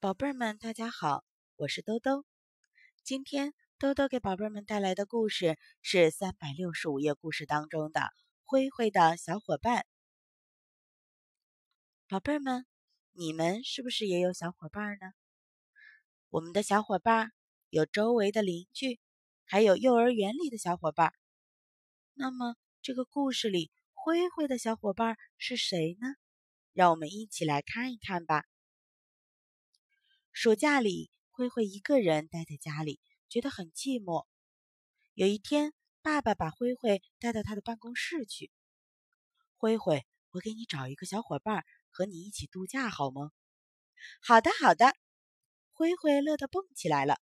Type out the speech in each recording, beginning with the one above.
宝贝儿们，大家好，我是兜兜。今天兜兜给宝贝儿们带来的故事是三百六十五页故事当中的《灰灰的小伙伴》。宝贝儿们，你们是不是也有小伙伴呢？我们的小伙伴有周围的邻居，还有幼儿园里的小伙伴。那么，这个故事里灰灰的小伙伴是谁呢？让我们一起来看一看吧。暑假里，灰灰一个人待在家里，觉得很寂寞。有一天，爸爸把灰灰带到他的办公室去。灰灰，我给你找一个小伙伴，和你一起度假好吗？好的，好的。灰灰乐得蹦起来了。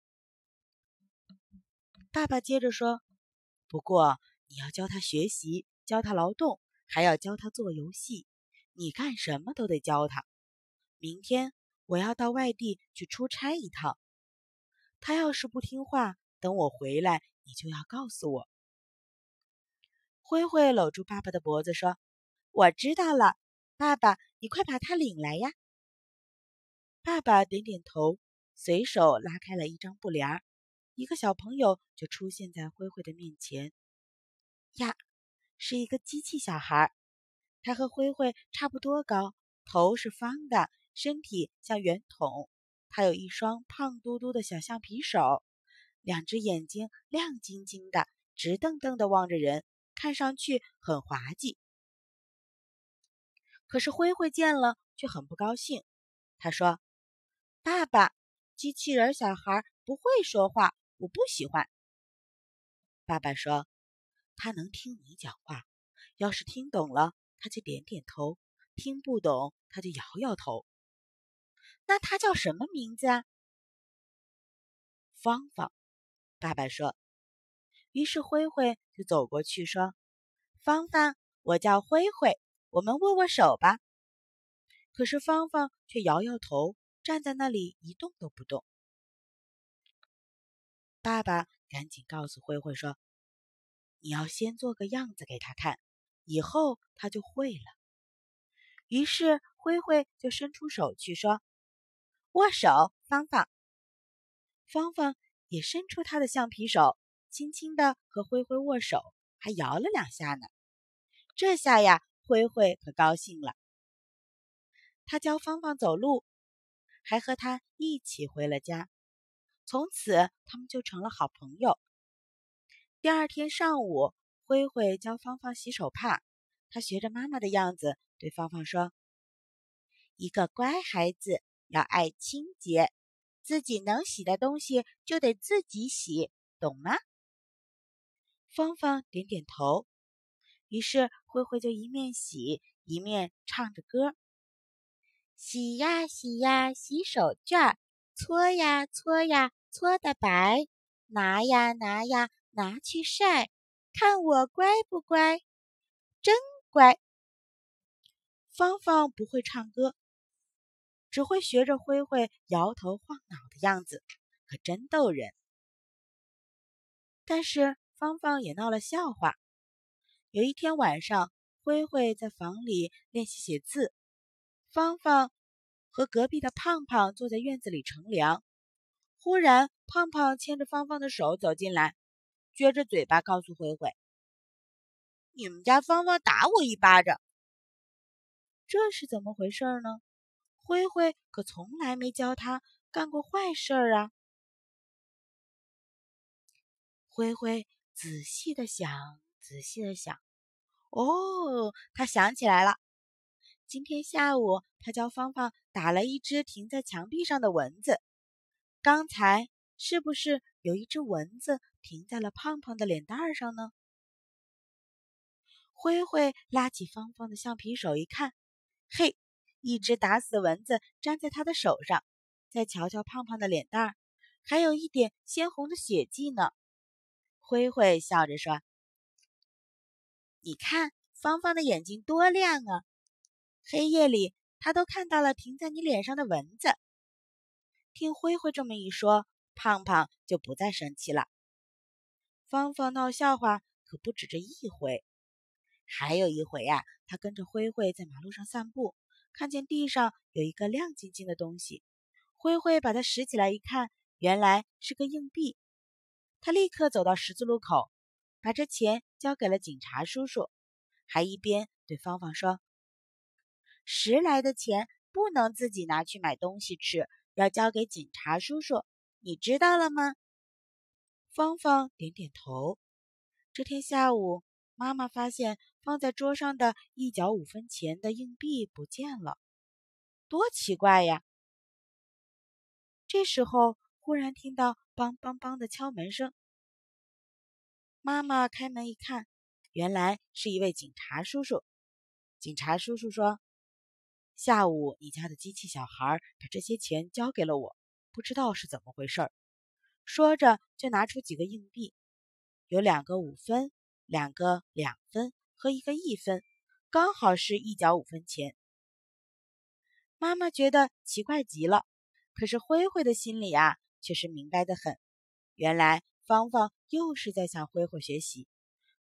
爸爸接着说：“不过你要教他学习，教他劳动，还要教他做游戏。你干什么都得教他。明天。”我要到外地去出差一趟，他要是不听话，等我回来，你就要告诉我。灰灰搂住爸爸的脖子说：“我知道了，爸爸，你快把他领来呀。”爸爸点点头，随手拉开了一张布帘儿，一个小朋友就出现在灰灰的面前。呀，是一个机器小孩，他和灰灰差不多高，头是方的。身体像圆筒，他有一双胖嘟嘟的小橡皮手，两只眼睛亮晶晶的，直瞪瞪的望着人，看上去很滑稽。可是灰灰见了却很不高兴，他说：“爸爸，机器人小孩不会说话，我不喜欢。”爸爸说：“他能听你讲话，要是听懂了，他就点点头；听不懂，他就摇摇头。”那他叫什么名字啊？芳芳，爸爸说。于是灰灰就走过去说：“芳芳，我叫灰灰，我们握握手吧。”可是芳芳却摇摇头，站在那里一动都不动。爸爸赶紧告诉灰灰说：“你要先做个样子给他看，以后他就会了。”于是灰灰就伸出手去说。握手，芳芳。芳芳也伸出她的橡皮手，轻轻的和灰灰握手，还摇了两下呢。这下呀，灰灰可高兴了。他教芳芳走路，还和她一起回了家。从此，他们就成了好朋友。第二天上午，灰灰教芳芳洗手帕，他学着妈妈的样子对芳芳说：“一个乖孩子。”要爱清洁，自己能洗的东西就得自己洗，懂吗？芳芳点点头。于是灰灰就一面洗一面唱着歌：“洗呀洗呀洗手绢，搓呀搓呀搓得白，拿呀拿呀拿去晒，看我乖不乖？真乖。”芳芳不会唱歌。只会学着灰灰摇头晃脑的样子，可真逗人。但是芳芳也闹了笑话。有一天晚上，灰灰在房里练习写字，芳芳和隔壁的胖胖坐在院子里乘凉。忽然，胖胖牵着芳芳的手走进来，撅着嘴巴告诉灰灰：“你们家芳芳打我一巴掌。”这是怎么回事呢？灰灰可从来没教他干过坏事儿啊！灰灰仔细的想，仔细的想，哦，他想起来了。今天下午，他教芳芳打了一只停在墙壁上的蚊子。刚才是不是有一只蚊子停在了胖胖的脸蛋上呢？灰灰拉起芳芳的橡皮手一看，嘿！一只打死的蚊子粘在他的手上，再瞧瞧胖胖的脸蛋儿，还有一点鲜红的血迹呢。灰灰笑着说：“你看芳芳的眼睛多亮啊！黑夜里，他都看到了停在你脸上的蚊子。”听灰灰这么一说，胖胖就不再生气了。芳芳闹笑话可不止这一回，还有一回呀，他跟着灰灰在马路上散步。看见地上有一个亮晶晶的东西，灰灰把它拾起来一看，原来是个硬币。他立刻走到十字路口，把这钱交给了警察叔叔，还一边对芳芳说：“拾来的钱不能自己拿去买东西吃，要交给警察叔叔，你知道了吗？”芳芳点点头。这天下午，妈妈发现放在桌上的一角五分钱的硬币不见了，多奇怪呀！这时候，忽然听到“梆梆梆”的敲门声。妈妈开门一看，原来是一位警察叔叔。警察叔叔说：“下午你家的机器小孩把这些钱交给了我，不知道是怎么回事。”说着，就拿出几个硬币，有两个五分，两个两分和一个一分，刚好是一角五分钱。妈妈觉得奇怪极了。可是灰灰的心里啊，却是明白的很。原来芳芳又是在向灰灰学习，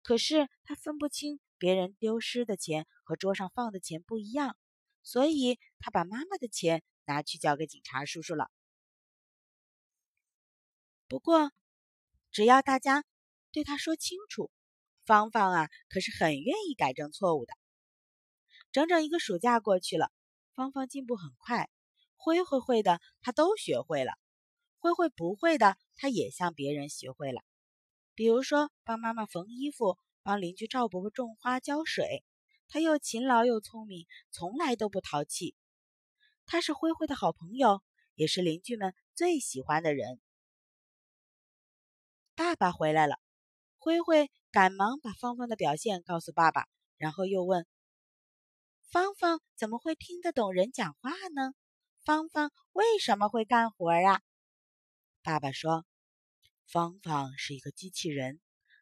可是她分不清别人丢失的钱和桌上放的钱不一样，所以她把妈妈的钱拿去交给警察叔叔了。不过，只要大家对他说清楚，芳芳啊，可是很愿意改正错误的。整整一个暑假过去了，芳芳进步很快。灰灰会的，她都学会了；灰灰不会的，她也向别人学会了。比如说，帮妈妈缝衣服，帮邻居赵伯伯种花浇水。她又勤劳又聪明，从来都不淘气。他是灰灰的好朋友，也是邻居们最喜欢的人。爸爸回来了，灰灰赶忙把芳芳的表现告诉爸爸，然后又问：“芳芳怎么会听得懂人讲话呢？”芳芳为什么会干活啊？爸爸说：“芳芳是一个机器人，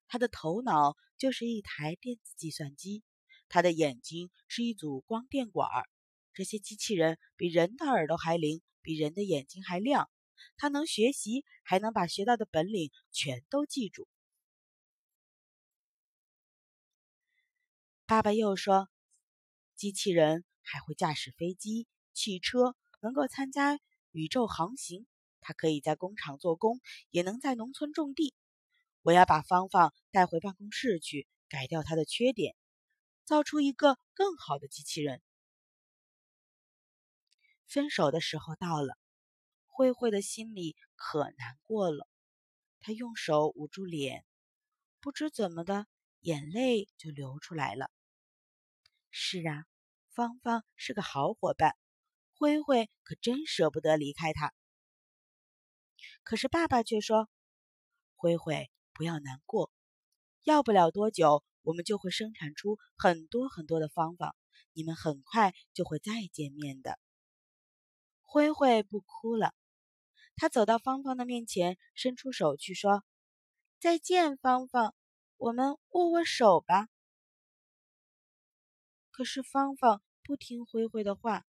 她的头脑就是一台电子计算机，她的眼睛是一组光电管儿。这些机器人比人的耳朵还灵，比人的眼睛还亮。它能学习，还能把学到的本领全都记住。”爸爸又说：“机器人还会驾驶飞机、汽车。”能够参加宇宙航行，他可以在工厂做工，也能在农村种地。我要把芳芳带回办公室去，改掉她的缺点，造出一个更好的机器人。分手的时候到了，慧慧的心里可难过了。她用手捂住脸，不知怎么的，眼泪就流出来了。是啊，芳芳是个好伙伴。灰灰可真舍不得离开他，可是爸爸却说：“灰灰，不要难过，要不了多久，我们就会生产出很多很多的芳芳，你们很快就会再见面的。”灰灰不哭了，他走到芳芳的面前，伸出手去说：“再见，芳芳，我们握握手吧。”可是芳芳不听灰灰的话。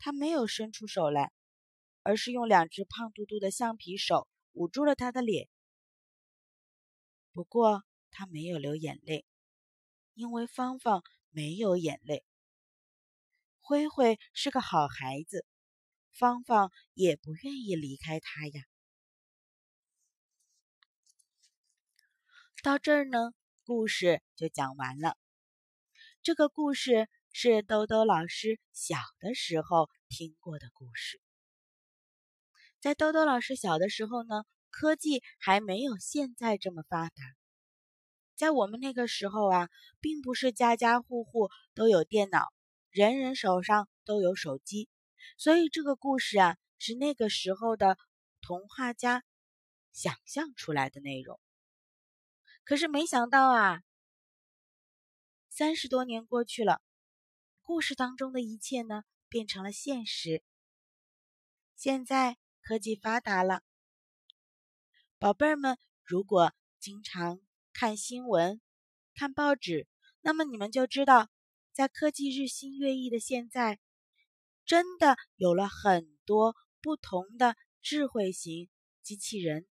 他没有伸出手来，而是用两只胖嘟嘟的橡皮手捂住了他的脸。不过他没有流眼泪，因为芳芳没有眼泪。灰灰是个好孩子，芳芳也不愿意离开他呀。到这儿呢，故事就讲完了。这个故事。是兜兜老师小的时候听过的故事。在兜兜老师小的时候呢，科技还没有现在这么发达。在我们那个时候啊，并不是家家户户都有电脑，人人手上都有手机，所以这个故事啊，是那个时候的童话家想象出来的内容。可是没想到啊，三十多年过去了。故事当中的一切呢，变成了现实。现在科技发达了，宝贝儿们，如果经常看新闻、看报纸，那么你们就知道，在科技日新月异的现在，真的有了很多不同的智慧型机器人，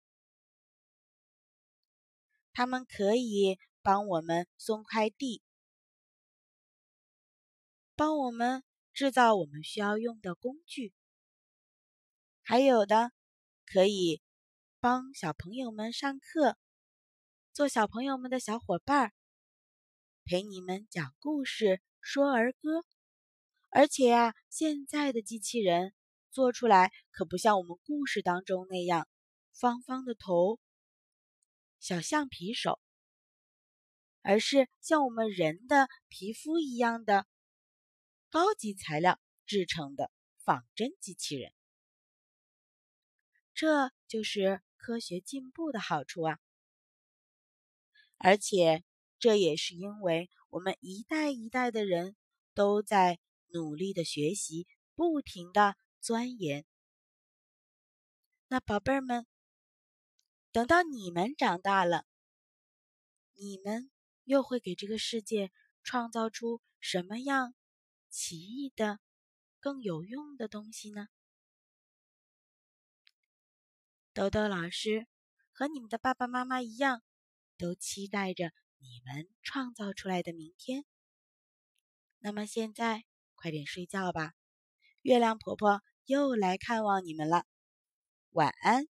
他们可以帮我们送快递。帮我们制造我们需要用的工具，还有的可以帮小朋友们上课，做小朋友们的小伙伴儿，陪你们讲故事、说儿歌。而且啊，现在的机器人做出来可不像我们故事当中那样方方的头、小橡皮手，而是像我们人的皮肤一样的高级材料制成的仿真机器人。这就是科学进步的好处啊！而且这也是因为我们一代一代的人都在。努力的学习，不停的钻研。那宝贝儿们，等到你们长大了，你们又会给这个世界创造出什么样奇异的、更有用的东西呢？豆豆老师和你们的爸爸妈妈一样，都期待着你们创造出来的明天。那么现在。快点睡觉吧，月亮婆婆又来看望你们了，晚安。